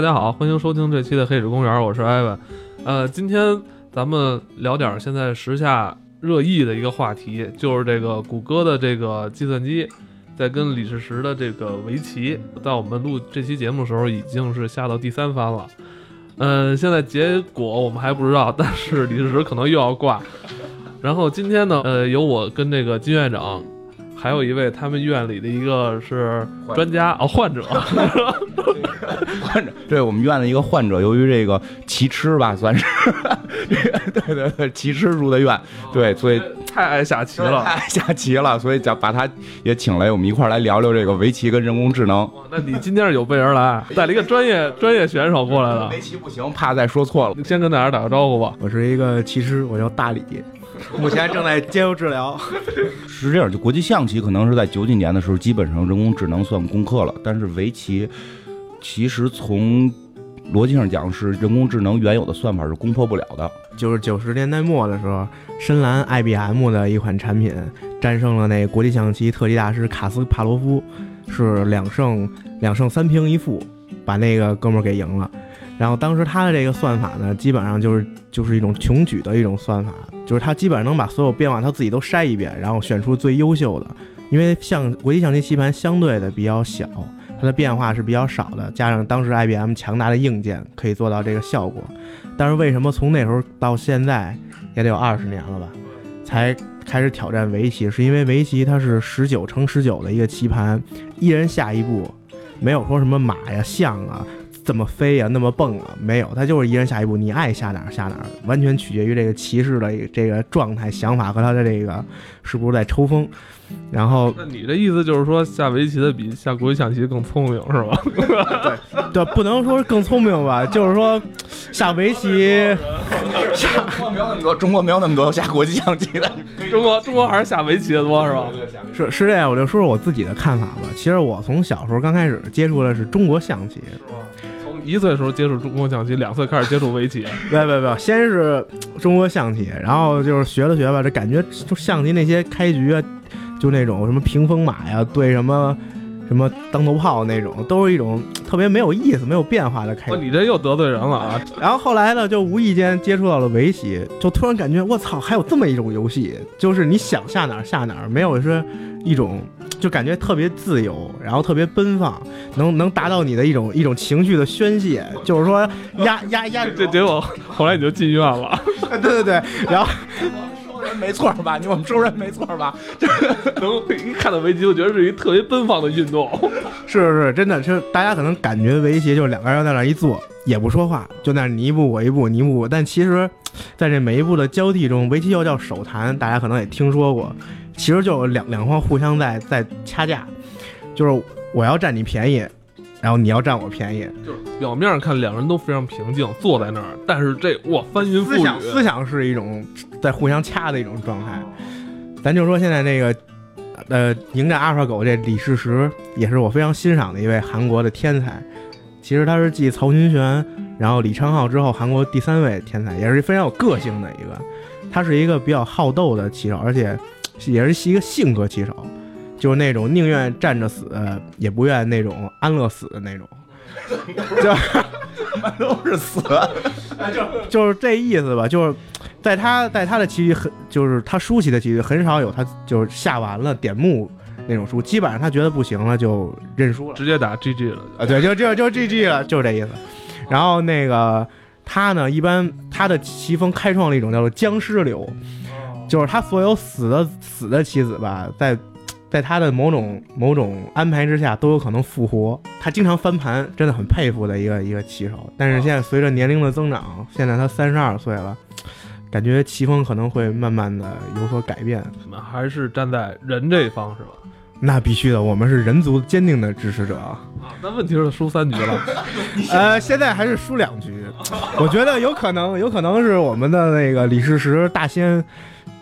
大家好，欢迎收听这期的黑水公园，我是艾文。呃，今天咱们聊点现在时下热议的一个话题，就是这个谷歌的这个计算机在跟李世石的这个围棋，在我们录这期节目的时候已经是下到第三番了。嗯，现在结果我们还不知道，但是李世石可能又要挂。然后今天呢，呃，由我跟这个金院长。还有一位他们院里的一个是专家哦，患者，患者，对我们院的一个患者，由于这个奇痴吧，算是，对对对，奇痴入的院，对，所以太爱下棋了，太爱下棋了，所以叫把他也请来，我们一块儿来聊聊这个围棋跟人工智能。那你今天是有备而来，带了一个专业 专业选手过来了。围棋不行，怕再说错了，先跟大家打个招呼吧。我是一个棋痴，我叫大李。目前正在接受治疗。是这样，就国际象棋可能是在九几年的时候，基本上人工智能算攻克了。但是围棋，其实从逻辑上讲，是人工智能原有的算法是攻破不了的。就是九十年代末的时候，深蓝 IBM 的一款产品战胜了那国际象棋特级大师卡斯帕罗夫，是两胜两胜三平一负，把那个哥们儿给赢了。然后当时他的这个算法呢，基本上就是就是一种穷举的一种算法，就是他基本上能把所有变化他自己都筛一遍，然后选出最优秀的。因为像国际象棋棋盘相对的比较小，它的变化是比较少的，加上当时 IBM 强大的硬件可以做到这个效果。但是为什么从那时候到现在也得有二十年了吧，才开始挑战围棋？是因为围棋它是十九乘十九的一个棋盘，一人下一步，没有说什么马呀、象啊。怎么飞呀？那么蹦啊？没有，他就是一人下一步，你爱下哪儿下哪儿，完全取决于这个骑士的这个状态、想法和他的这个是不是在抽风。然后，那你的意思就是说，下围棋的比下国际象棋更聪明是吧？对对，不能说更聪明吧，就是说下围棋，下中国没有那么多，中国没有那么多下国际象棋的。中国中国还是下围棋的多是吧？是是这样，我就说说我自己的看法吧。其实我从小时候刚开始接触的是中国象棋。一岁的时候接触中国象棋，两岁开始接触围棋。没没没，先是中国象棋，然后就是学了学吧，这感觉就象棋那些开局啊，就那种什么屏风马呀，对什么什么当头炮那种，都是一种特别没有意思、没有变化的开局。你这又得罪人了啊！然后后来呢，就无意间接触到了围棋，就突然感觉我操，还有这么一种游戏，就是你想下哪儿下哪儿，没有说一种。就感觉特别自由，然后特别奔放，能能达到你的一种一种情绪的宣泄。就是说压压 压，对结果后来你就进院了。对对对，然后收人没错吧？你我们收人没错吧？能一看到围棋，我觉得是一特别奔放的运动。是是是，真的，是大家可能感觉围棋就是两个人在那一坐，也不说话，就那你一步我一步，你一步我。但其实，在这每一步的交替中，围棋又叫手谈，大家可能也听说过。其实就两两方互相在在掐架，就是我要占你便宜，然后你要占我便宜。就是表面上看两人都非常平静，坐在那儿，但是这哇翻云覆雨。思想思想是一种在互相掐的一种状态。咱就说现在这个，呃，迎战阿尔法狗这李世石也是我非常欣赏的一位韩国的天才。其实他是继曹勋玄，然后李昌镐之后韩国第三位天才，也是非常有个性的一个。他是一个比较好斗的棋手，而且。也是一个性格棋手，就是那种宁愿站着死，也不愿那种安乐死的那种，就都是死，就就是这意思吧。就是在他在他的棋局很，就是他输棋的棋局很少有他就是下完了点目那种输，基本上他觉得不行了就认输了，直接打 GG 了啊。对，就就就 GG 了，就是这意思。然后那个他呢，一般他的棋风开创了一种叫做僵尸流。就是他所有死的死的棋子吧，在在他的某种某种安排之下都有可能复活。他经常翻盘，真的很佩服的一个一个棋手。但是现在随着年龄的增长，现在他三十二岁了，感觉棋风可能会慢慢的有所改变。还是站在人这一方是吧？那必须的，我们是人族坚定的支持者啊。那问题是输三局了，呃，现在还是输两局。我觉得有可能，有可能是我们的那个李世石大仙。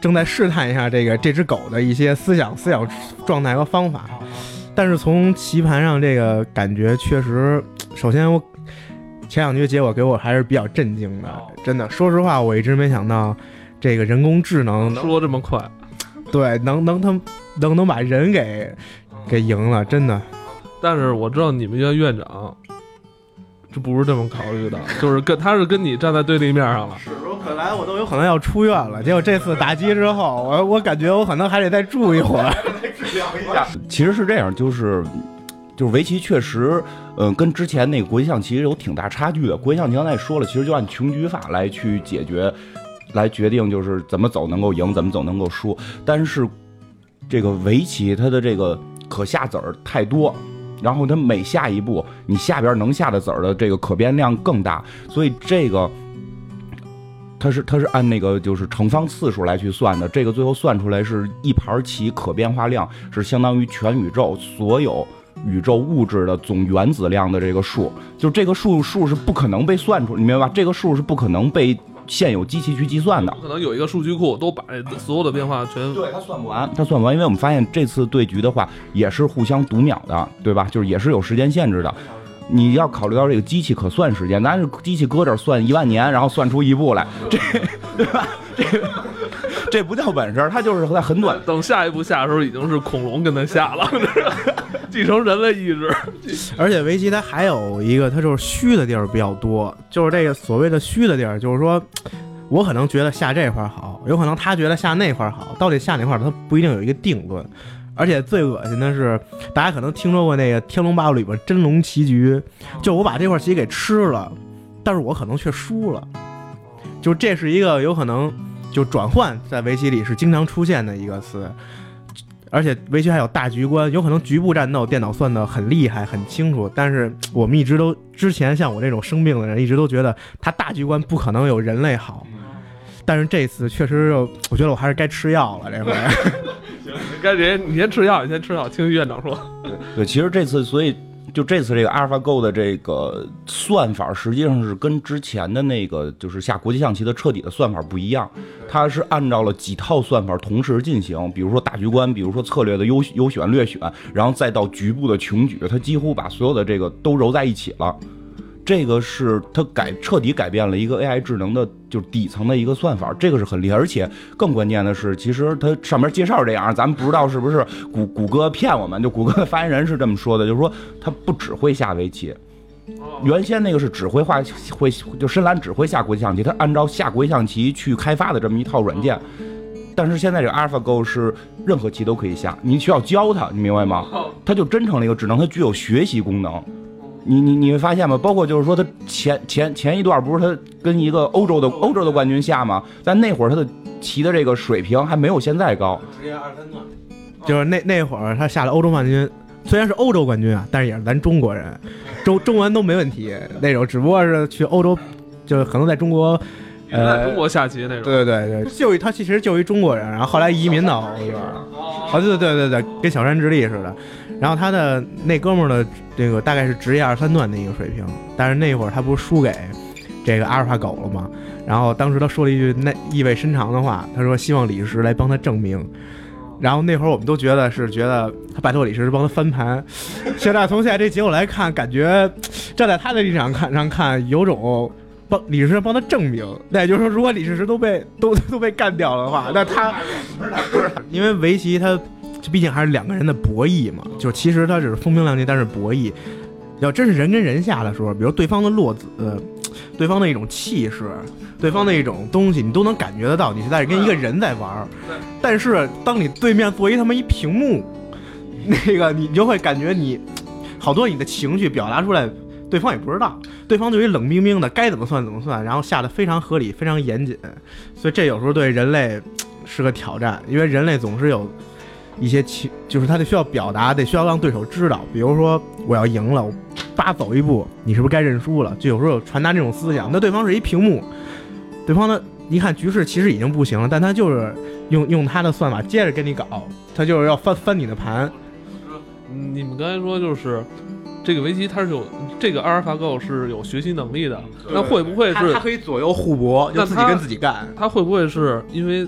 正在试探一下这个这只狗的一些思想、思想状态和方法，但是从棋盘上这个感觉确实，首先我前两局结果给我还是比较震惊的，真的，说实话，我一直没想到这个人工智能说这么快，对，能能他能能把人给给赢了，真的。但是我知道你们院院长这不是这么考虑的，就是跟他是跟你站在对立面上了。本来我都有可能要出院了，结果这次打击之后，我我感觉我可能还得再住一会儿。治疗一下其实是这样，就是就是围棋确实，嗯、跟之前那个国际象棋有挺大差距的。国际象棋刚才也说了，其实就按穷举法来去解决，来决定就是怎么走能够赢，怎么走能够输。但是这个围棋它的这个可下子儿太多。然后它每下一步，你下边能下的子儿的这个可变量更大，所以这个它是它是按那个就是乘方次数来去算的，这个最后算出来是一盘棋可变化量是相当于全宇宙所有宇宙物质的总原子量的这个数，就这个数数是不可能被算出，你明白吧？这个数是不可能被现有机器去计算的。可能有一个数据库都把所有的变化全对，它算不完，它算不完，因为我们发现这次对局的话也是互相读秒的，对吧？就是也是有时间限制的。你要考虑到这个机器可算时间，咱是机器搁这儿算一万年，然后算出一步来，这对吧？这个这不叫本事，它就是在很短。等下一步下的时候，已经是恐龙跟他下了，继承人类意志。而且围棋它还有一个，它就是虚的地儿比较多，就是这个所谓的虚的地儿，就是说。我可能觉得下这块儿好，有可能他觉得下那块儿好，到底下哪块儿他不一定有一个定论。而且最恶心的是，大家可能听说过那个《天龙八部》里边真龙棋局，就我把这块棋给吃了，但是我可能却输了。就这是一个有可能就转换在围棋里是经常出现的一个词。而且围棋还有大局观，有可能局部战斗电脑算的很厉害、很清楚，但是我们一直都之前像我这种生病的人，一直都觉得他大局观不可能有人类好。但是这次确实，我觉得我还是该吃药了。这回，该谁？你先吃药，你先吃药。听院长说，对，其实这次，所以就这次这个 AlphaGo 的这个算法，实际上是跟之前的那个就是下国际象棋的彻底的算法不一样。它是按照了几套算法同时进行，比如说大局观，比如说策略的优优选、略选，然后再到局部的穷举，它几乎把所有的这个都揉在一起了。这个是它改彻底改变了一个 AI 智能的，就是底层的一个算法，这个是很厉害。而且更关键的是，其实它上面介绍这样，咱们不知道是不是谷谷歌骗我们。就谷歌的发言人是这么说的，就是说它不只会下围棋，原先那个是只会画会就深蓝只会下国际象棋，它按照下国际象棋去开发的这么一套软件。但是现在这个 AlphaGo 是任何棋都可以下，你需要教它，你明白吗？它就真成了一个智能，它具有学习功能。你你你会发现吗？包括就是说，他前前前一段不是他跟一个欧洲的欧洲的冠军下吗？但那会儿他的骑的这个水平还没有现在高。直接二三段，就是那那会儿他下了欧洲冠军，虽然是欧洲冠军啊，但是也是咱中国人，中中文都没问题那种，只不过是去欧洲，就是可能在中国，呃，中国下棋那种。对对对，就一他其实就一中国人，然后后来移民到欧洲。哦，对对对对，跟小山直立似的。然后他的那哥们儿的这个大概是职业二三段的一个水平，但是那会儿他不是输给这个阿尔法狗了吗？然后当时他说了一句那意味深长的话，他说希望李世石来帮他证明。然后那会儿我们都觉得是觉得他拜托李世石帮他翻盘。现在从现在这结果来看，感觉站在他的立场看上看，有种帮李世石帮他证明。那也就是说，如果李世石都被都都被干掉了的话，那他 因为围棋他。这毕竟还是两个人的博弈嘛，就其实他只是风平浪静，但是博弈，要真是人跟人下的时候，比如对方的落子，对方的一种气势，对方的一种东西，你都能感觉得到，你是在跟一个人在玩。但是当你对面做一他妈一屏幕，那个你就会感觉你好多你的情绪表达出来，对方也不知道，对方对于冷冰冰的该怎么算怎么算，然后下的非常合理，非常严谨，所以这有时候对人类是个挑战，因为人类总是有。一些情就是他得需要表达，得需要让对手知道。比如说我要赢了，我叭走一步，你是不是该认输了？就有时候传达这种思想。那对方是一屏幕，对方的一看局势其实已经不行了，但他就是用用他的算法接着跟你搞，他就是要翻翻你的盘。你们刚才说就是这个围棋它是有这个阿尔法狗是有学习能力的，那会不会是它可以左右互搏，就自己跟自己干？它会不会是因为？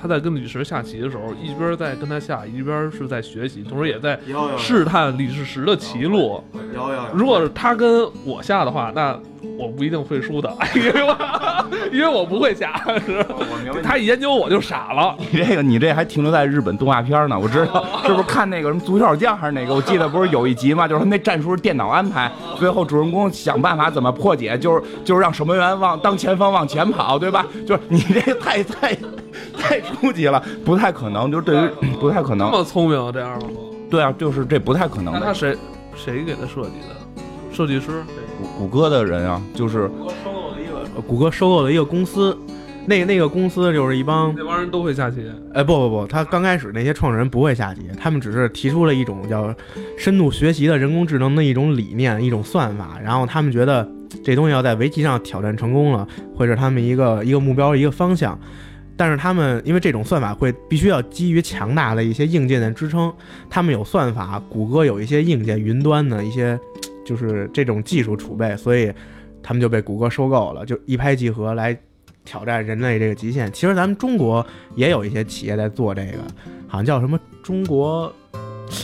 他在跟李石下棋的时候，一边在跟他下，一边是在学习，同时也在试探李世石的棋路。有有如果是他跟我下的话，那我不一定会输的，因为我因为我不会下。我明白他一研究我就傻了。你这个你这还停留在日本动画片呢，我知道，是不是看那个什么足球小将还是哪个？我记得不是有一集嘛，就是他那战术是电脑安排，最后主人公想办法怎么破解，就是就是让守门员往当前方往前跑，对吧？就是你这个太太太初级了，不太可能，就是对于不太可能这，么聪明啊，这样吗？对啊，就是这不太可能的。那他谁谁给他设计的？设计师？谷谷歌的人啊，就是谷歌收购了一个公司，那那个公司就是一帮那帮人都会下棋。哎，不不不，他刚开始那些创始人不会下棋，他们只是提出了一种叫深度学习的人工智能的一种理念、一种算法，然后他们觉得这东西要在围棋上挑战成功了，会是他们一个一个目标、一个方向。但是他们因为这种算法会必须要基于强大的一些硬件的支撑，他们有算法，谷歌有一些硬件、云端的一些就是这种技术储备，所以他们就被谷歌收购了，就一拍即合来挑战人类这个极限。其实咱们中国也有一些企业在做这个，好像叫什么中国，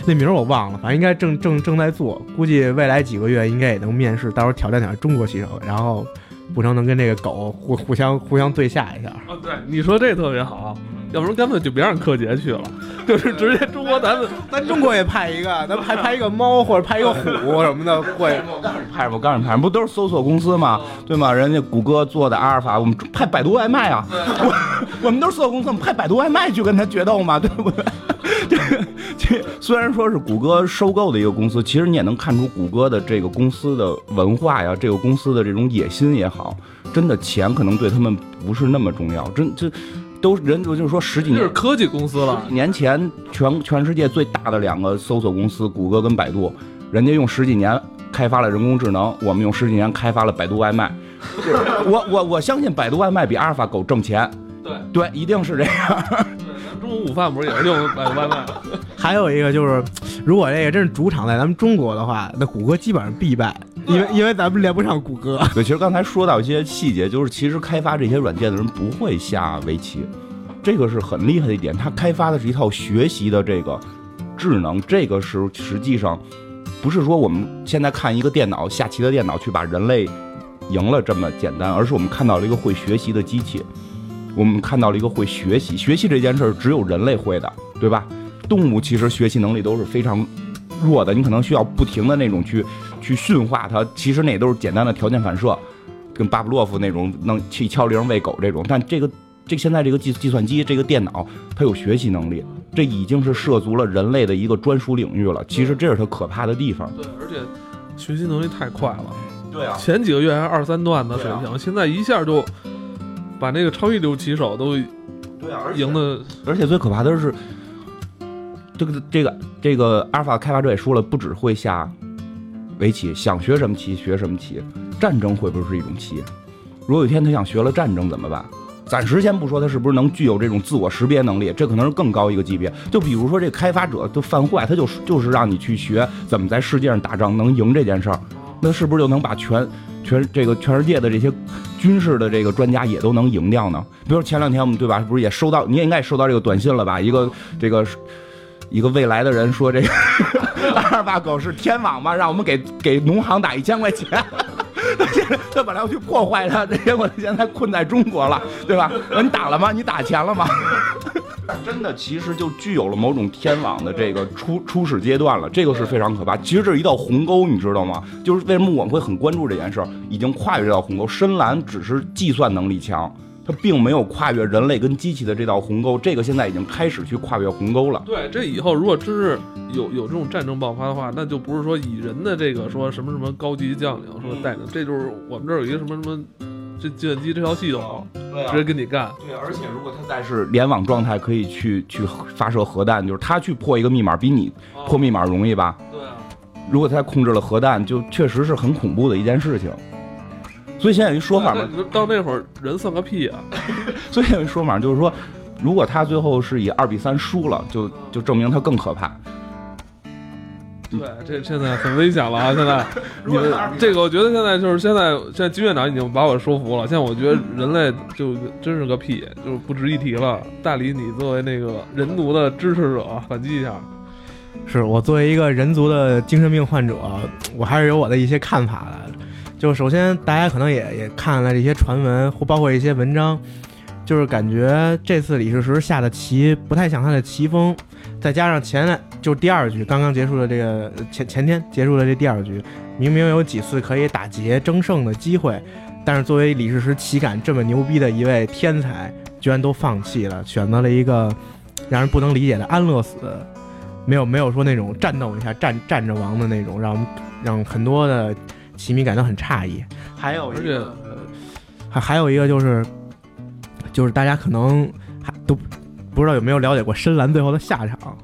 那名儿我忘了，反正应该正正正在做，估计未来几个月应该也能面试，到时候挑战挑战中国棋手，然后不成能跟这个狗互互相互相对下一下。啊，对，你说这特别好，要不然干脆就别让柯洁去了，就是直接中国咱们咱中国也派一个，咱派派一个猫或者派一个虎 什么的过去。派我告诉你，派不都是搜索公司吗？对吗？人家谷歌做的阿尔法，我们派百度外卖啊，我我们都是搜索公司，我们派百度外卖去跟他决斗嘛，对不对？这这虽然说是谷歌收购的一个公司，其实你也能看出谷歌的这个公司的文化呀，这个公司的这种野心也好，真的钱可能对他们不是那么重要，真这都人就是说十几年这是科技公司了。几年前全全世界最大的两个搜索公司，谷歌跟百度，人家用十几年开发了人工智能，我们用十几年开发了百度外卖。我我我相信百度外卖比阿尔法狗挣钱，对对，一定是这样。午午饭不是也是用百度外卖？还有一个就是，如果这个真是主场在咱们中国的话，那谷歌基本上必败，因为因为咱们连不上谷歌。对，其实刚才说到一些细节，就是其实开发这些软件的人不会下围棋，这个是很厉害的一点。他开发的是一套学习的这个智能，这个是实际上不是说我们现在看一个电脑下棋的电脑去把人类赢了这么简单，而是我们看到了一个会学习的机器，我们看到了一个会学习。学习这件事儿只有人类会的，对吧？动物其实学习能力都是非常弱的，你可能需要不停的那种去去驯化它，其实那都是简单的条件反射，跟巴甫洛夫那种能去敲铃喂狗这种。但这个这现在这个计计算机这个电脑，它有学习能力，这已经是涉足了人类的一个专属领域了。其实这是它可怕的地方。对，而且学习能力太快了。对啊，前几个月还二三段的水对平，现在一下就把那个超一流棋手都对啊，赢的。而且最可怕的是，这个这个这个阿尔法开发者也说了，不只会下围棋，想学什么棋学什么棋。战争会不会是一种棋？如果有一天他想学了战争怎么办？暂时先不说他是不是能具有这种自我识别能力，这可能是更高一个级别。就比如说这个开发者就犯坏，他就是就是让你去学怎么在世界上打仗能赢这件事儿，那是不是就能把全全这个全世界的这些军事的这个专家也都能赢掉呢？比如前两天我们对吧，不是也收到，你也应该收到这个短信了吧？一个这个一个未来的人说这个阿尔法狗是天网嘛，让我们给给农行打一千块钱。他本来要去破坏它，结果他现在困在中国了，对吧？你打了吗？你打钱了吗？真的，其实就具有了某种天网的这个初初始阶段了，这个是非常可怕。其实这是一道鸿沟，你知道吗？就是为什么我们会很关注这件事儿，已经跨越到鸿沟。深蓝只是计算能力强，它并没有跨越人类跟机器的这道鸿沟。这个现在已经开始去跨越鸿沟了。对，这以后如果真是有有这种战争爆发的话，那就不是说以人的这个说什么什么高级将领说带领，这就是我们这儿有一个什么什么这计算机这套系统，对直接跟你干。对，而且如果它在是联网状态，可以去去发射核弹，就是他去破一个密码比你破密码容易吧？对啊，如果他控制了核弹，就确实是很恐怖的一件事情。所以现在有一说法嘛，那到那会儿人算个屁啊！所以有一说法就是说，如果他最后是以二比三输了，就就证明他更可怕。对，这现在很危险了啊！现在 你们这个，我觉得现在就是现在，现在金院长已经把我说服了。现在我觉得人类就真是个屁，就是不值一提了。大理，你作为那个人族的支持者，反击一下。是我作为一个人族的精神病患者，我还是有我的一些看法的。就首先，大家可能也也看了这些传闻，或包括一些文章，就是感觉这次李世石下的棋不太像他的棋风。再加上前就第二局刚刚结束的这个前前天结束的这第二局，明明有几次可以打劫争胜的机会，但是作为李世石棋感这么牛逼的一位天才，居然都放弃了，选择了一个让人不能理解的安乐死。没有没有说那种战斗一下战战着亡的那种，让让很多的棋迷感到很诧异。还有一个，还还有一个就是，就是大家可能还都不知道有没有了解过深蓝最后的下场。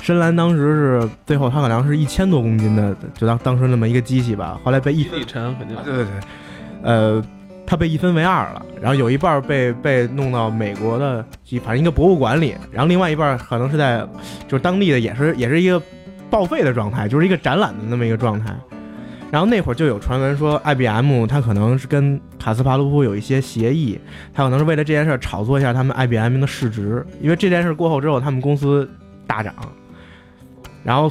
深蓝当时是最后他好像是一千多公斤的，就当当时那么一个机器吧，后来被一力沉肯定对对对，呃。他被一分为二了，然后有一半被被弄到美国的，反正一个博物馆里，然后另外一半可能是在，就是当地的也是也是一个报废的状态，就是一个展览的那么一个状态。然后那会儿就有传闻说，IBM 他可能是跟卡斯帕罗夫有一些协议，他可能是为了这件事炒作一下他们 IBM 的市值，因为这件事过后之后，他们公司大涨。然后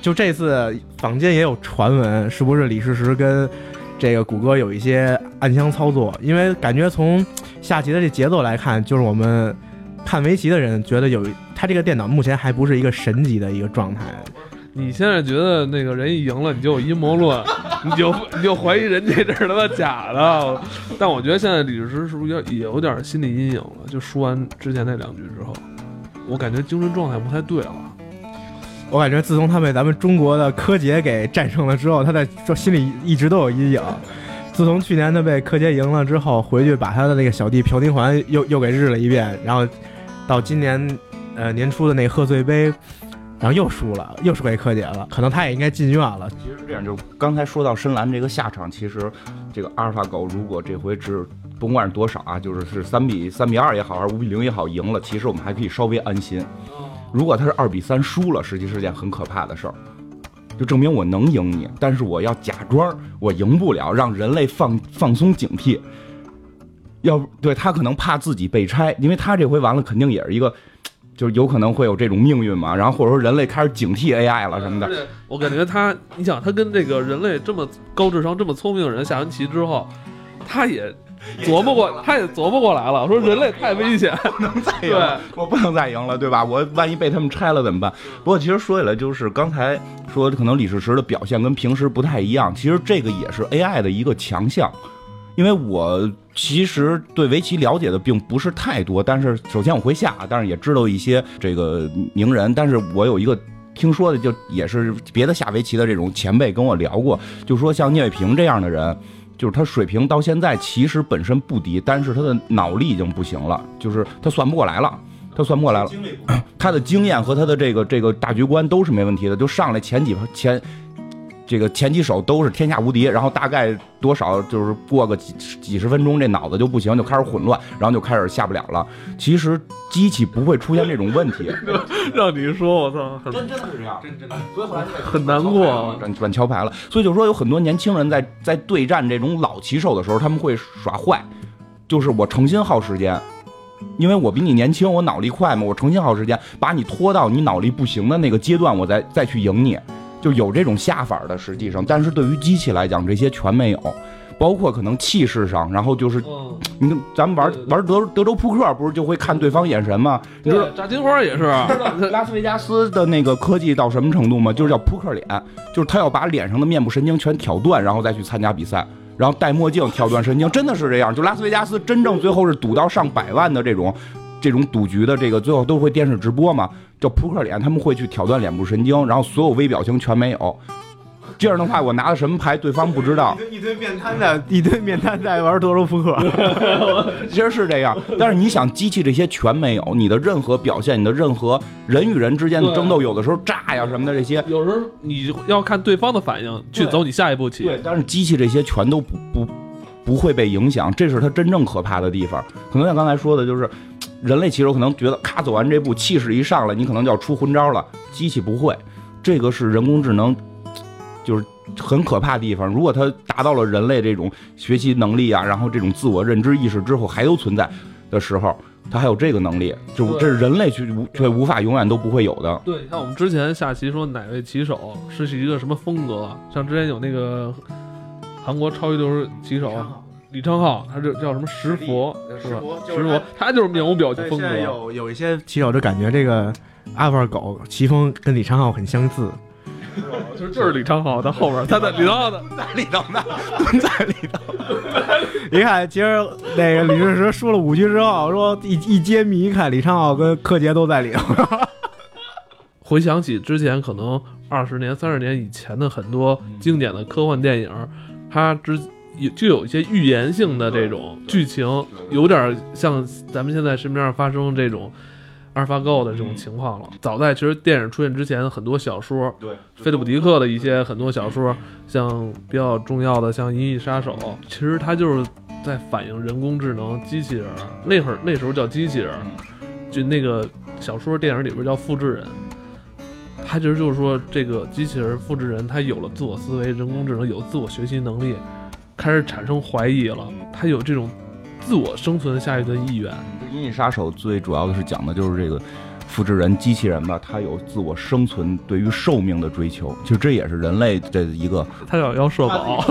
就这次坊间也有传闻，是不是李世石跟？这个谷歌有一些暗箱操作，因为感觉从下棋的这节奏来看，就是我们看围棋的人觉得有他这个电脑目前还不是一个神级的一个状态。你现在觉得那个人一赢了，你就有阴谋论，你就你就怀疑人家这是他妈假的。但我觉得现在李世石是不是也有点心理阴影了？就输完之前那两局之后，我感觉精神状态不太对了。我感觉自从他被咱们中国的柯洁给战胜了之后，他在心里一直都有阴影。自从去年他被柯洁赢了之后，回去把他的那个小弟朴廷桓又又给日了一遍，然后到今年呃年初的那贺岁杯，然后又输了，又输给柯洁了。可能他也应该进院了。其实这样，就刚才说到深蓝这个下场，其实这个阿尔法狗如果这回只甭管是多少啊，就是是三比三比二也好，还是五比零也好，赢了，其实我们还可以稍微安心。如果他是二比三输了，实际是件很可怕的事儿，就证明我能赢你，但是我要假装我赢不了，让人类放放松警惕。要不对他可能怕自己被拆，因为他这回完了肯定也是一个，就是有可能会有这种命运嘛。然后或者说人类开始警惕 AI 了什么的。我感觉他，你想他跟这个人类这么高智商、这么聪明的人下完棋之后，他也。琢磨过，他也琢磨过来了，说人类太危险，不 能再赢，我不能再赢了，对吧？我万一被他们拆了怎么办？不过其实说起来，就是刚才说可能李世石的表现跟平时不太一样，其实这个也是 AI 的一个强项。因为我其实对围棋了解的并不是太多，但是首先我会下，但是也知道一些这个名人。但是我有一个听说的，就也是别的下围棋的这种前辈跟我聊过，就说像聂卫平这样的人。就是他水平到现在其实本身不低，但是他的脑力已经不行了，就是他算不过来了，他算不过来了。他的经验和他的这个这个大局观都是没问题的，就上来前几前。这个前几手都是天下无敌，然后大概多少就是过个几几十分钟，这脑子就不行，就开始混乱，然后就开始下不了了。其实机器不会出现这种问题。让你说，我操，真真的是这样，真真的，所以后来很难过，转转桥牌了。所以就说有很多年轻人在在对战这种老棋手的时候，他们会耍坏，就是我诚心耗时间，因为我比你年轻，我脑力快嘛，我诚心耗时间，把你拖到你脑力不行的那个阶段，我再再去赢你。就有这种下法的，实际上，但是对于机器来讲，这些全没有，包括可能气势上，然后就是，你看咱们玩玩德德州扑克，不是就会看对方眼神吗？你说炸金花也是，拉斯维加斯的那个科技到什么程度吗？就是叫扑克脸，就是他要把脸上的面部神经全挑断，然后再去参加比赛，然后戴墨镜挑断神经，真的是这样。就拉斯维加斯真正最后是赌到上百万的这种。这种赌局的这个最后都会电视直播嘛，叫扑克脸，他们会去挑断脸部神经，然后所有微表情全没有。这样的话，我拿的什么牌，对方不知道。一堆面瘫在，一堆面瘫在玩德州扑克，其实是这样。但是你想，机器这些全没有，你的任何表现，你的任何人与人之间的争斗，有的时候炸呀什么的这些，有时候你要看对方的反应去走你下一步棋。对，但是机器这些全都不不不会被影响，这是它真正可怕的地方。可能像刚才说的，就是。人类棋手可能觉得，咔走完这步，气势一上来，你可能就要出昏招了。机器不会，这个是人工智能就是很可怕的地方。如果它达到了人类这种学习能力啊，然后这种自我认知意识之后还都存在的时候，它还有这个能力，就这是人类去无却无法永远都不会有的。对，像我们之前下棋说哪位棋手是一个什么风格，像之前有那个韩国超级流棋手李昌镐，他这叫什么石佛是吧？石佛，他就是面无表情，风格现在。有有一些棋手就感觉这个阿尔法狗棋风跟李昌镐很相似。就是就是李昌镐，他后边他在李昌镐的在里头呢，蹲在里头。你看，其实那个李世石输了五局之后，说一一揭秘，一看李昌镐跟柯洁都在里头。回想起之前可能二十年、三十年以前的很多经典的科幻电影，他之有就有一些预言性的这种剧情，有点像咱们现在身边上发生这种阿尔法狗的这种情况了。早在其实电影出现之前，很多小说，对，菲利普迪克的一些很多小说，像比较重要的像《银翼杀手》，其实它就是在反映人工智能机器人儿。那会儿那时候叫机器人儿，就那个小说电影里边叫复制人。它其实就是说，这个机器人复制人，他有了自我思维，人工智能有自我学习能力，开始产生怀疑了，他有这种自我生存下去的意愿。《银翼杀手》最主要的是讲的就是这个复制人机器人吧，他有自我生存对于寿命的追求，其实这也是人类的一个，他要要社保，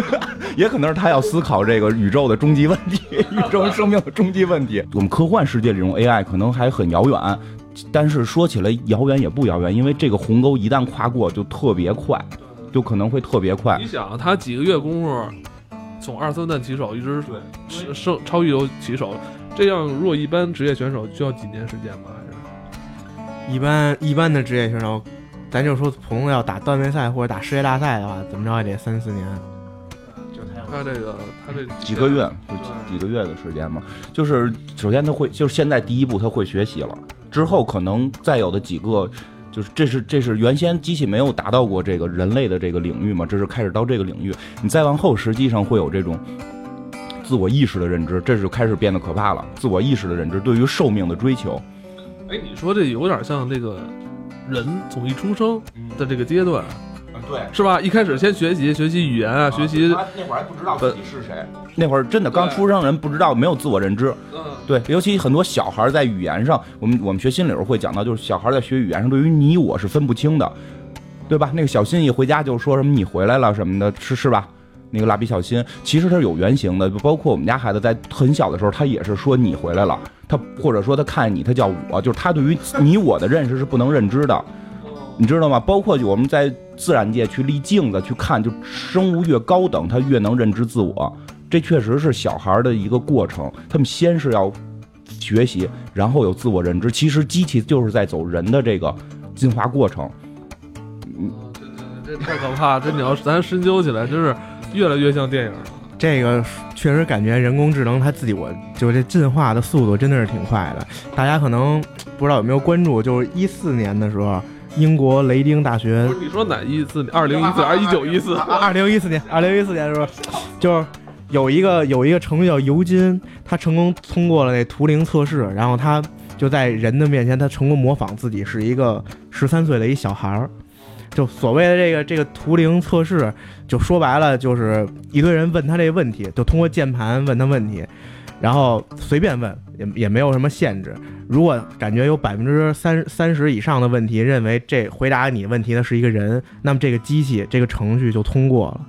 也可能是他要思考这个宇宙的终极问题，宇宙生命的终极问题。我们科幻世界这种 AI 可能还很遥远，但是说起来遥远也不遥远，因为这个鸿沟一旦跨过就特别快，就可能会特别快你。想，他几个月功夫，从二三段起手一直升升超一流起手，这样如果一般职业选手需要几年时间吗？还是一般一般的职业选手，咱就说普通要打段位赛或者打世界大赛的话，怎么着也得三四年。他这个他这几个月，就几几个月的时间嘛。就是首先他会，就是现在第一步他会学习了，之后可能再有的几个，就是这是这是原先机器没有达到过这个人类的这个领域嘛，这是开始到这个领域。你再往后，实际上会有这种自我意识的认知，这就开始变得可怕了。自我意识的认知对于寿命的追求，哎，你说这有点像那个人从一出生的这个阶段，对。是吧？一开始先学习学习语言啊，学习他那会儿还不知道自己是谁，那会儿真的刚出生人不知道，没有自我认知。嗯，对，尤其很多小孩在语言上，我们我们学心理时候会讲到，就是小孩在学语言上，对于你我是分不清的，对吧？那个小新一回家就说什么你回来了什么的，是是吧？那个蜡笔小新其实他是有原型的，包括我们家孩子在很小的时候，他也是说你回来了，他或者说他看你，他叫我，就是他对于你我的认识是不能认知的，你知道吗？包括我们在自然界去立镜子去看，就生物越高等，它越能认知自我。这确实是小孩的一个过程，他们先是要学习，然后有自我认知。其实机器就是在走人的这个进化过程。嗯这太可怕！这你要咱深究起来，真是越来越像电影了。这个确实感觉人工智能它自己我就这进化的速度真的是挺快的。大家可能不知道有没有关注，就是一四年的时候，英国雷丁大学不是你说哪一四？二零一四还是一九一四？二零一四年，二零一四年的时候，就是有一个有一个程序叫尤金，他成功通过了那图灵测试，然后他就在人的面前，他成功模仿自己是一个十三岁的一小孩儿。就所谓的这个这个图灵测试，就说白了就是一堆人问他这个问题，就通过键盘问他问题，然后随便问，也也没有什么限制。如果感觉有百分之三三十以上的问题认为这回答你问题的是一个人，那么这个机器这个程序就通过了。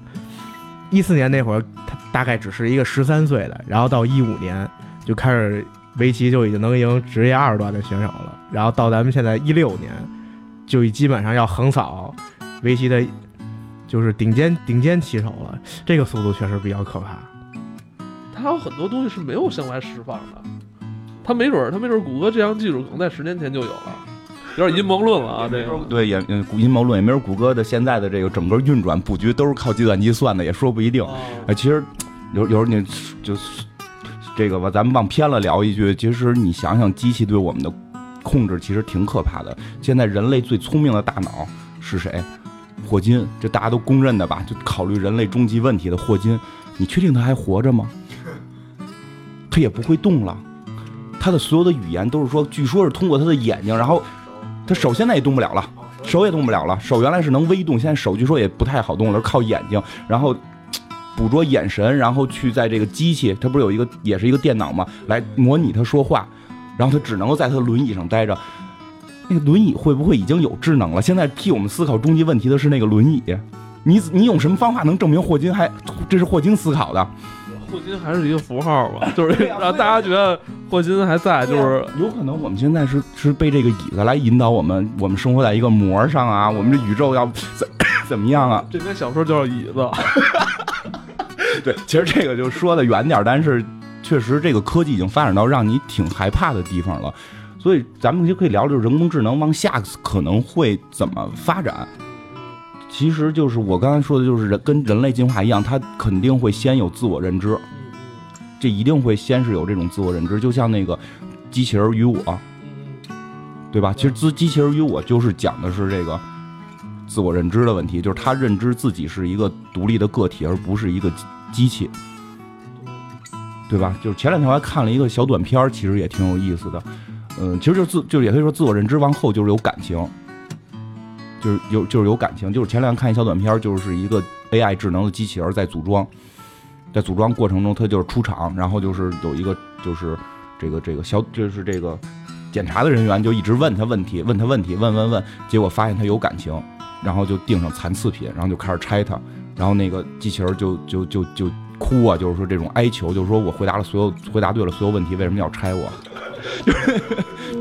一四年那会儿，他大概只是一个十三岁的，然后到一五年就开始围棋就已经能赢职业二段的选手了，然后到咱们现在一六年，就已基本上要横扫围棋的，就是顶尖顶尖棋手了。这个速度确实比较可怕。它有很多东西是没有向外释放的。它没准儿，它没准儿，谷歌这项技术可能在十年前就有了，有点阴谋论了啊！这个对，也嗯阴谋论，也没准谷歌的现在的这个整个运转布局都是靠计算机算的，也说不一定。哦哎，其实有有时候你就是这个吧，咱们往偏了聊一句，其实你想想，机器对我们的控制其实挺可怕的。现在人类最聪明的大脑是谁？霍金，这大家都公认的吧？就考虑人类终极问题的霍金，你确定他还活着吗？他也不会动了，他的所有的语言都是说，据说是通过他的眼睛，然后他手现在也动不了了，手也动不了了，手原来是能微动，现在手据说也不太好动了，靠眼睛，然后捕捉眼神，然后去在这个机器，他不是有一个也是一个电脑嘛，来模拟他说话，然后他只能够在他的轮椅上待着。那个轮椅会不会已经有智能了？现在替我们思考终极问题的是那个轮椅。你你用什么方法能证明霍金还这是霍金思考的？霍金还是一个符号吧，就是让大家觉得霍金还在，就是有可能我们现在是是被这个椅子来引导我们，我们生活在一个膜上啊，我们这宇宙要怎 怎么样啊？这篇小说叫椅子。对，其实这个就说的远点儿，但是确实这个科技已经发展到让你挺害怕的地方了，所以咱们就可以聊聊人工智能往下可能会怎么发展。其实就是我刚才说的，就是人跟人类进化一样，它肯定会先有自我认知，这一定会先是有这种自我认知，就像那个机器人与我，对吧？其实自机器人与我就是讲的是这个自我认知的问题，就是他认知自己是一个独立的个体，而不是一个机机器，对吧？就是前两天我还看了一个小短片儿，其实也挺有意思的。嗯，其实就是自就是也可以说自我认知往后就是有感情，就是有就是有感情。就是前两天看一小短片，就是一个 AI 智能的机器人在组装，在组装过程中，它就是出厂，然后就是有一个就是这个这个小就是这个检查的人员就一直问他问题，问他问题，问问问，结果发现他有感情，然后就定上残次品，然后就开始拆它，然后那个机器人就就就就哭啊，就是说这种哀求，就是说我回答了所有回答对了所有问题，为什么要拆我？就是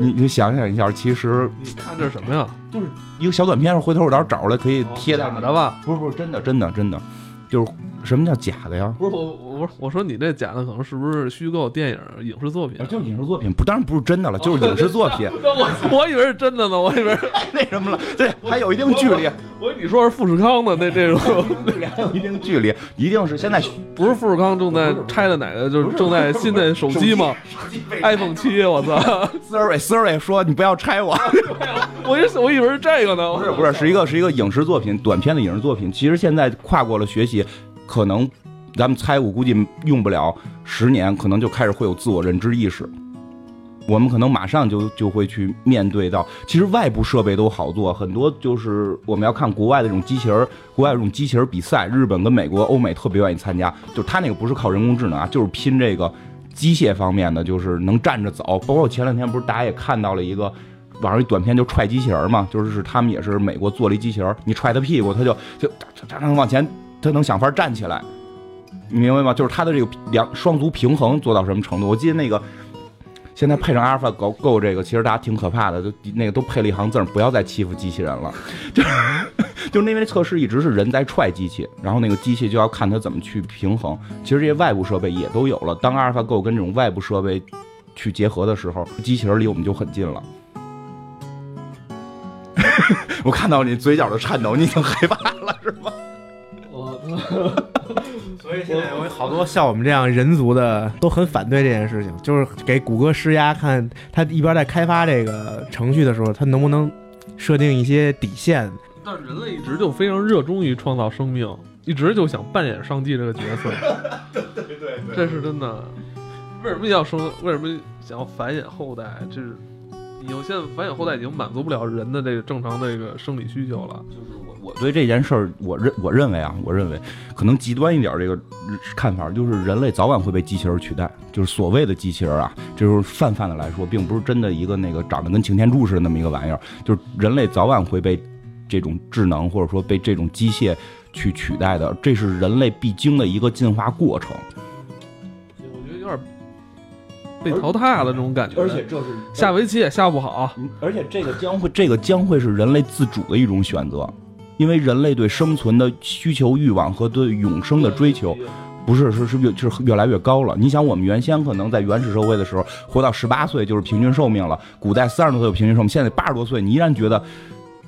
你你想想一下，其实你看这是什么呀？就是一个小短片，回头我到时候找出来可以贴在假的吧？不是不是真的真的真的，就是什么叫假的呀？不是我我我说你这假的可能是不是虚构电影影视作品啊，？就是影视作品，不当然不是真的了，就是影视作品，我我以为是真的呢，我以为是 那什么了，对，还有一定距离，我以为你说是富士康的那这种，还有一定距离，一定是现在不是富士康正在拆的哪个，就是正在新的手机吗？iPhone 七，我操！Siri Siri 说你不要拆我，我一我以为是这个呢，不是不是，是一个是一个影视作品，短片的影视作品。其实现在跨过了学习，可能咱们猜，我估计用不了十年，可能就开始会有自我认知意识。我们可能马上就就会去面对到，其实外部设备都好做，很多就是我们要看国外的这种机器人，国外这种机器人比赛，日本跟美国、欧美特别愿意参加，就他那个不是靠人工智能啊，就是拼这个机械方面的，就是能站着走。包括前两天不是大家也看到了一个网上一短片，就踹机器人嘛，就是他们也是美国做了一机器人，你踹他屁股，他就就他能往前，他能想法站起来，你明白吗？就是他的这个两双足平衡做到什么程度？我记得那个。现在配上阿尔法狗 Go 这个，其实大家挺可怕的，就那个都配了一行字儿，不要再欺负机器人了。就是就是因为测试一直是人在踹机器，然后那个机器就要看它怎么去平衡。其实这些外部设备也都有了，当阿尔法 Go 跟这种外部设备去结合的时候，机器人离我们就很近了。我看到你嘴角的颤抖，你已经害怕了是吗？我 所以现在有好多像我们这样人族的都很反对这件事情，就是给谷歌施压，看他一边在开发这个程序的时候，他能不能设定一些底线。但是人类一直就非常热衷于创造生命，一直就想扮演上帝这个角色。对 对对，这是真的。为什么要生？为什么想要繁衍后代？这是你现在繁衍后代已经满足不了人的这个正常的这个生理需求了。就是我我对这件事儿，我认我认为啊，我认为可能极端一点儿这个看法，就是人类早晚会被机器人取代。就是所谓的机器人啊，这就是泛泛的来说，并不是真的一个那个长得跟擎天柱似的那么一个玩意儿。就是人类早晚会被这种智能或者说被这种机械去取代的，这是人类必经的一个进化过程。我觉得有点被淘汰了这种感觉。而且这是下围棋也下不好。嗯而且这个将会，这个将会是人类自主的一种选择，因为人类对生存的需求、欲望和对永生的追求，不是是是越就是越来越高了。你想，我们原先可能在原始社会的时候，活到十八岁就是平均寿命了，古代三十多岁有平均寿命，现在八十多岁，你依然觉得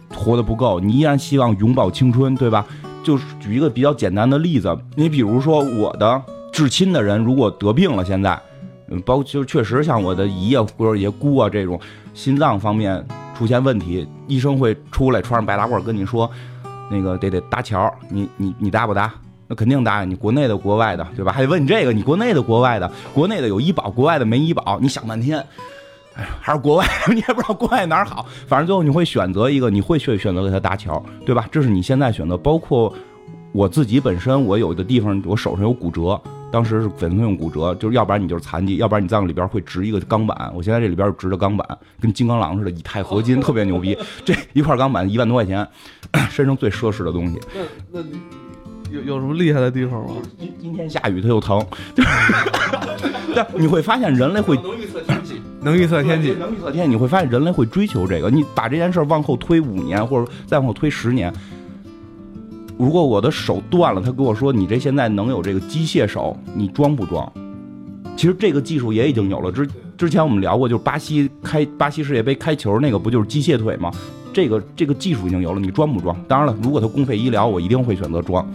活得不够，你依然希望永葆青春，对吧？就是举一个比较简单的例子，你比如说我的至亲的人如果得病了，现在。嗯，包括就确实像我的姨啊或者爷姑啊这种心脏方面出现问题，医生会出来穿上白大褂跟你说，那个得得搭桥，你你你搭不搭？那肯定搭呀，你国内的国外的，对吧？还得问你这个，你国内的国外的，国内的有医保，国外的没医保，你想半天，哎，还是国外，你也不知道国外哪儿好，反正最后你会选择一个，你会去选择给他搭桥，对吧？这是你现在选择，包括我自己本身，我有的地方我手上有骨折，当时是粉碎性骨折，就是要不然你就是残疾，要不然你在里边会植一个钢板，我现在这里边是植的钢板，跟金刚狼似的，以钛合金，特别牛逼，这一块钢板一万多块钱，身上最奢侈的东西。那那你有有什么厉害的地方吗？今今天下雨它又疼，但，你会发现人类会能预测天气，能预测天气，能预测天气，你会发现人类会追求这个。你把这件事往后推五年，或者再往后推十年，如果我的手断了，他跟我说你这现在能有这个机械手，你装不装？其实这个技术也已经有了。之之前我们聊过，就是巴西开巴西世界杯开球那个，不就是机械腿吗？这个这个技术已经有了，你装不装？当然了，如果他公费医疗，我一定会选择装，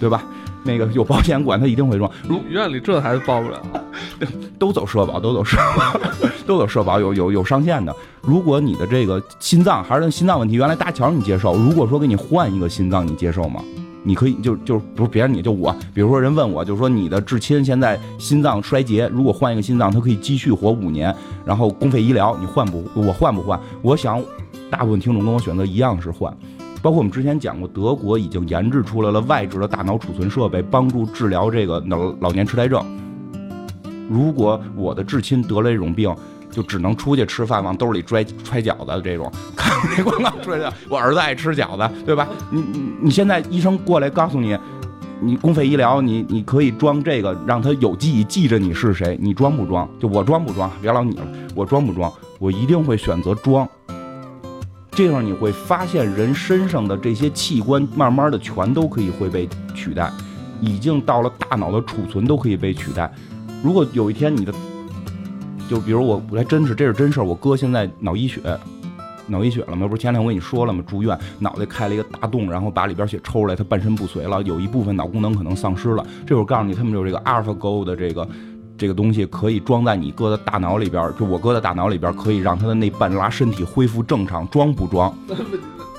对吧？那个有保险管，他一定会装。如医院里这还报不了，都走社保，都走社保，都有社保，有有有上限的。如果你的这个心脏还是心脏问题，原来搭桥你接受，如果说给你换一个心脏，你接受吗？你可以就就不是别人，你就我，比如说人问我，就说你的至亲现在心脏衰竭，如果换一个心脏，他可以继续活五年，然后公费医疗，你换不？我换不换？我想，大部分听众跟我选择一样是换。包括我们之前讲过，德国已经研制出来了外置的大脑储存设备，帮助治疗这个老老年痴呆症。如果我的至亲得了这种病，就只能出去吃饭，往兜里揣揣饺子这种。看那广告说的，我儿子爱吃饺子，对吧？你你你现在医生过来告诉你，你公费医疗，你你可以装这个，让他有记忆记着你是谁，你装不装？就我装不装？别老你了，我装不装？我一定会选择装。这样你会发现，人身上的这些器官，慢慢的全都可以会被取代，已经到了大脑的储存都可以被取代。如果有一天你的，就比如我，我还真是，这是真事儿。我哥现在脑溢血，脑溢血了吗？不是前两天我跟你说了吗？住院，脑袋开了一个大洞，然后把里边血抽出来，他半身不遂了，有一部分脑功能可能丧失了。这会儿告诉你，他们有这个 AlphaGo 的这个。这个东西可以装在你哥的大脑里边，就我哥的大脑里边，可以让他的那半拉身体恢复正常，装不装？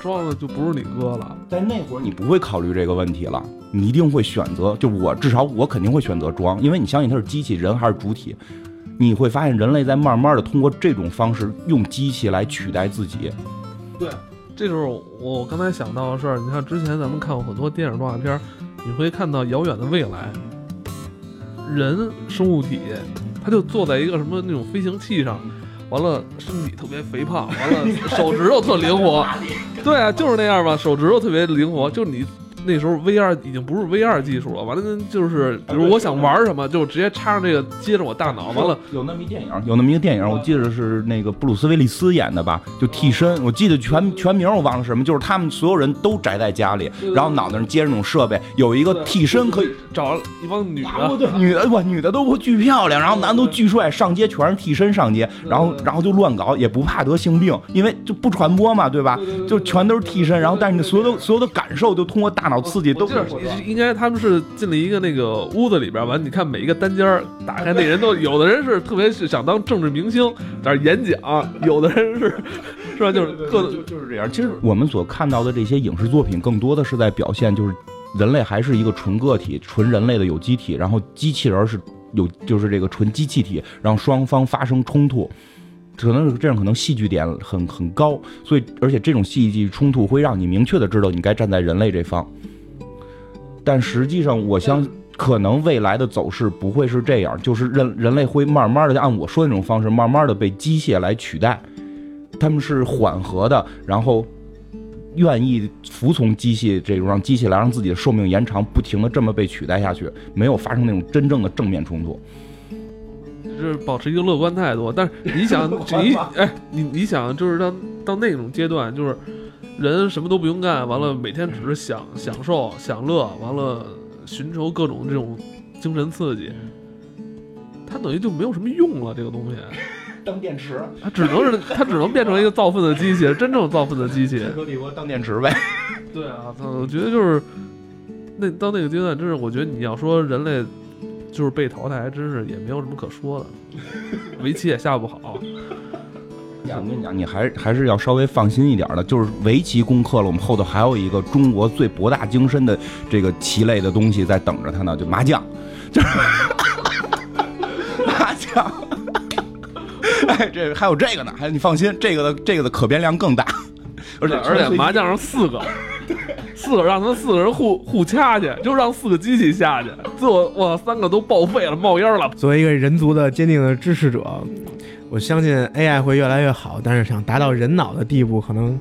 装了就不是你哥了。在那会儿你不会考虑这个问题了，你一定会选择，就我至少我肯定会选择装，因为你相信它是机器人还是主体？你会发现人类在慢慢的通过这种方式用机器来取代自己。对，这就是我刚才想到的事儿。你看之前咱们看过很多电影动画片，你会看到遥远的未来。人生物体，他就坐在一个什么那种飞行器上，完了身体特别肥胖，完了手指头特灵活，对啊，就是那样吧，手指头特别灵活，就你。那时候 VR 已经不是 VR 技术了，完了就是，比如我想玩什么，就直接插上这个接着我大脑，完了有那么一电影，有那么一个电影，我记得是那个布鲁斯威利斯演的吧，就替身，我记得全全名我忘了什么，就是他们所有人都宅在家里，然后脑袋上接着那种设备，有一个替身可以找一帮女的，女的哇，女的都巨漂亮，然后男的都巨帅，上街全是替身上街，然后然后就乱搞，也不怕得性病，因为就不传播嘛，对吧？就全都是替身，然后但是你所有的所有的感受就通过大。脑刺激都是应该他们是进了一个那个屋子里边完，你看每一个单间打开，那人都有的人是特别想当政治明星，在那演讲，有的人是是吧？就是各就就是这样。其实我们所看到的这些影视作品，更多的是在表现，就是人类还是一个纯个体、纯人类的有机体，然后机器人是有就是这个纯机器体，让双方发生冲突。可能是这样，可能戏剧点很很高，所以而且这种戏剧冲突会让你明确的知道你该站在人类这方。但实际上，我相可能未来的走势不会是这样，就是人人类会慢慢的按我说的那种方式，慢慢的被机械来取代。他们是缓和的，然后愿意服从机械这种让机器来让自己的寿命延长，不停的这么被取代下去，没有发生那种真正的正面冲突。就是保持一个乐观态度，但是你想，你哎，你你想，就是到到那种阶段，就是人什么都不用干，完了每天只是享享受享乐，完了寻求各种这种精神刺激，它等于就没有什么用了。这个东西 当电池，它只能是它只能变成一个造粪的机器，真正造粪的机器。帝国当电池呗。对啊，我觉得就是那到那个阶段，真是我觉得你要说人类。就是被淘汰，还真是也没有什么可说的，围棋也下不好。我跟你讲，你还还是要稍微放心一点的。就是围棋攻克了，我们后头还有一个中国最博大精深的这个棋类的东西在等着他呢，就麻将。就是 麻将，哎，这还有这个呢，还你放心，这个的这个的可变量更大，而且而且麻将上四个，四个让他们四个人互互掐去，就让四个机器下去，最后哇三个都报废了，冒烟了。作为一个人族的坚定的支持者，我相信 AI 会越来越好，但是想达到人脑的地步，可能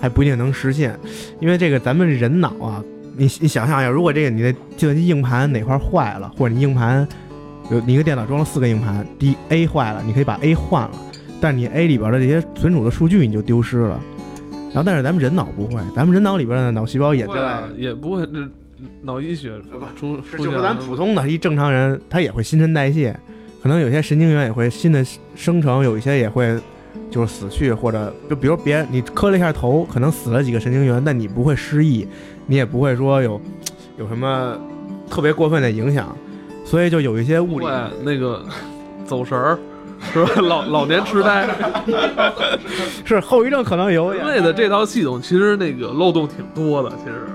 还不一定能实现，因为这个咱们人脑啊，你你想象一下，如果这个你的计算机硬盘哪块坏了，或者你硬盘有你一个电脑装了四个硬盘，第 A 坏了，你可以把 A 换了，但是你 A 里边的这些存储的数据你就丢失了。然后，但是咱们人脑不会，咱们人脑里边的脑细胞也在，也不会这脑溢血出出就是咱普通的一正常人，他也会新陈代谢，可能有些神经元也会新的生成，有一些也会就是死去，或者就比如别你磕了一下头，可能死了几个神经元，但你不会失忆，你也不会说有 有什么特别过分的影响，所以就有一些物理会那个 走神儿。是吧？老老年痴呆，是后遗症可能有点。人类的这套系统其实那个漏洞挺多的，其实。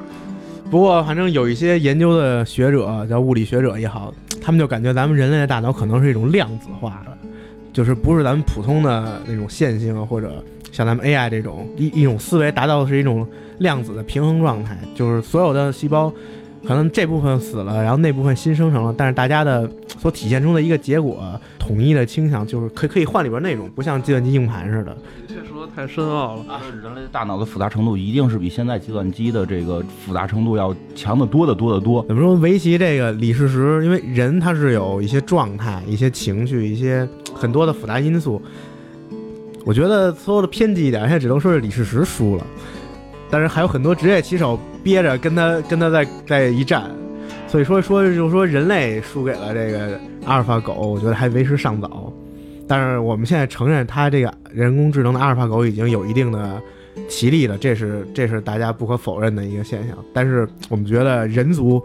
不过反正有一些研究的学者，叫物理学者也好，他们就感觉咱们人类的大脑可能是一种量子化的，就是不是咱们普通的那种线性或者像咱们 AI 这种一一种思维达到的是一种量子的平衡状态，就是所有的细胞可能这部分死了，然后那部分新生成了，但是大家的所体现出的一个结果。统一的倾向就是可以可以换里边内容，不像计算机硬盘似的。这说的太深奥了。人类大脑的复杂程度一定是比现在计算机的这个复杂程度要强得多得多得多。怎么说？围棋这个李世石，因为人他是有一些状态、一些情绪、一些很多的复杂因素。我觉得所有的偏激一点，现在只能说是李世石输了，但是还有很多职业棋手憋着跟他跟他在在一战。所以说说就是说人类输给了这个阿尔法狗，我觉得还为时尚早。但是我们现在承认，它这个人工智能的阿尔法狗已经有一定的棋力了，这是这是大家不可否认的一个现象。但是我们觉得人族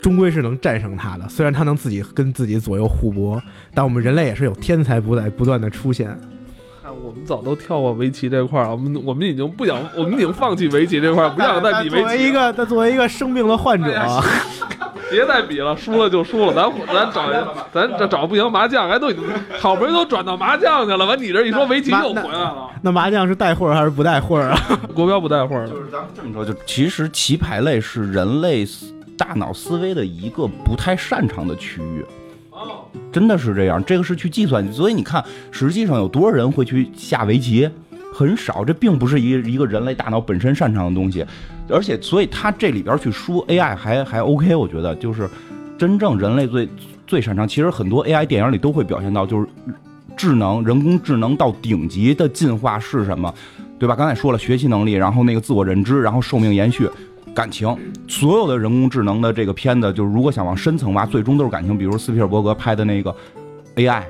终归是能战胜它的，虽然它能自己跟自己左右互搏，但我们人类也是有天才不在不断的出现。我们早都跳过围棋这块儿，我们我们已经不想，我们已经放弃围棋这块儿，不想再比围棋。作为一个，他作为一个生病的患者。别再比了，输了就输了，咱咱找咱这找不行麻将，哎，都已经好不容易都转到麻将去了，完你这一说围棋又回来了。那麻将是带会儿还是不带会儿啊？国标不带会儿。就是咱们这么说，就其实棋牌类是人类大脑思维的一个不太擅长的区域。哦，真的是这样，这个是去计算，所以你看，实际上有多少人会去下围棋？很少，这并不是一一个人类大脑本身擅长的东西。而且，所以他这里边去说 AI 还还 OK，我觉得就是真正人类最最擅长。其实很多 AI 电影里都会表现到，就是智能人工智能到顶级的进化是什么，对吧？刚才说了学习能力，然后那个自我认知，然后寿命延续，感情。所有的人工智能的这个片子，就是如果想往深层挖，最终都是感情。比如斯皮尔伯格拍的那个 AI。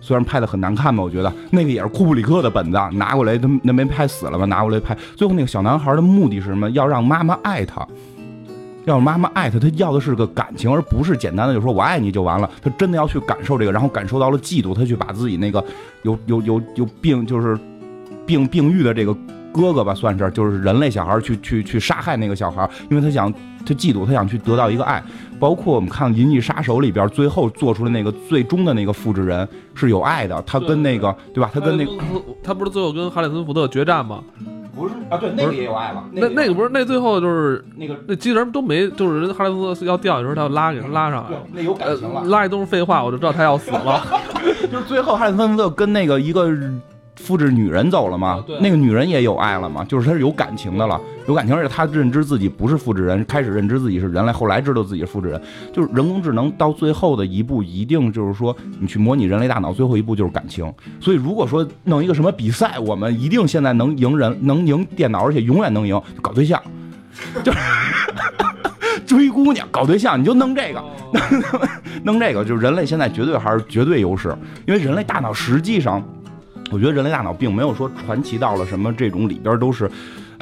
虽然拍的很难看吧，我觉得那个也是库布里克的本子拿过来，他那没拍死了吧？拿过来拍，最后那个小男孩的目的是什么？要让妈妈爱他，要妈妈爱他，他要的是个感情，而不是简单的就说我爱你就完了。他真的要去感受这个，然后感受到了嫉妒，他去把自己那个有有有有病，就是病病愈的这个哥哥吧，算是就是人类小孩去去去杀害那个小孩，因为他想他嫉妒，他想去得到一个爱。包括我们看《银翼杀手》里边，最后做出的那个最终的那个复制人是有爱的，他跟那个对吧？他跟那个他不是最后跟哈里森福特决战吗？不是啊，对，那个也有爱了。那那个不是那最后就是那个那机器人都没，就是人哈里森福特要掉下去时候，他要拉给他拉上来。那有感情了。拉一都是废话，我就知道他要死了。就是最后哈里森福特跟那个一个。复制女人走了吗？那个女人也有爱了吗？就是她是有感情的了，有感情，而且她认知自己不是复制人，开始认知自己是人类，后来知道自己是复制人。就是人工智能到最后的一步，一定就是说你去模拟人类大脑，最后一步就是感情。所以如果说弄一个什么比赛，我们一定现在能赢人，能赢电脑，而且永远能赢，搞对象，就是追姑娘，搞对象，你就弄这个，弄这个，就是人类现在绝对还是绝对优势，因为人类大脑实际上。我觉得人类大脑并没有说传奇到了什么这种里边都是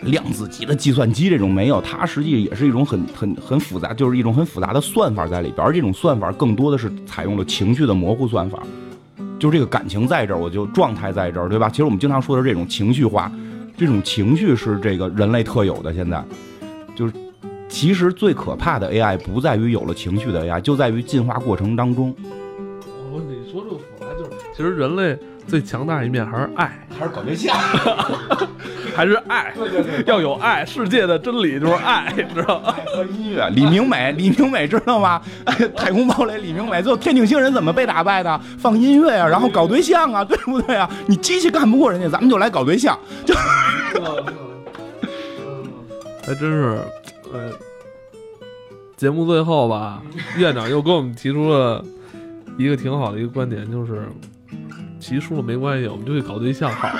量子级的计算机这种没有，它实际也是一种很很很复杂，就是一种很复杂的算法在里边，而这种算法更多的是采用了情绪的模糊算法，就这个感情在这儿，我就状态在这儿，对吧？其实我们经常说的这种情绪化，这种情绪是这个人类特有的。现在就是其实最可怕的 AI 不在于有了情绪的 AI，就在于进化过程当中。我你说这个复杂就是。其实人类最强大一面还是爱，还是搞对象。还是爱，对对对要有爱。世界的真理就是爱，知道吗？爱和音乐，李明美，李明美知道吗？太空堡垒，李明美，最后天顶星人怎么被打败的？放音乐啊，然后搞对象啊，对不对啊？你机器干不过人家，咱们就来搞对象。就 还真是，呃，节目最后吧，院长又给我们提出了一个挺好的一个观点，就是骑输了没关系，我们就去搞对象好了，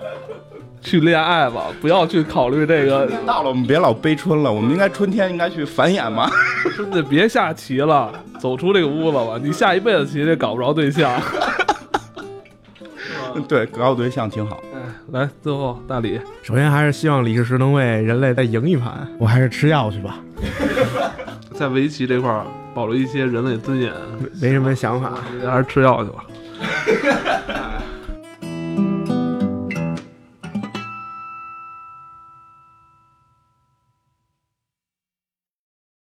去恋爱吧，不要去考虑这个，到了，我们别老悲春了，我们应该春天应该去繁衍嘛。真的别下棋了，走出这个屋子吧，你下一辈子棋也搞不着对象。对，搞对象挺好。哎，来，最后大李，首先还是希望李世石能为人类再赢一盘，我还是吃药去吧，在围棋这块儿保留一些人类尊严，没什么想法。还是吃药去吧。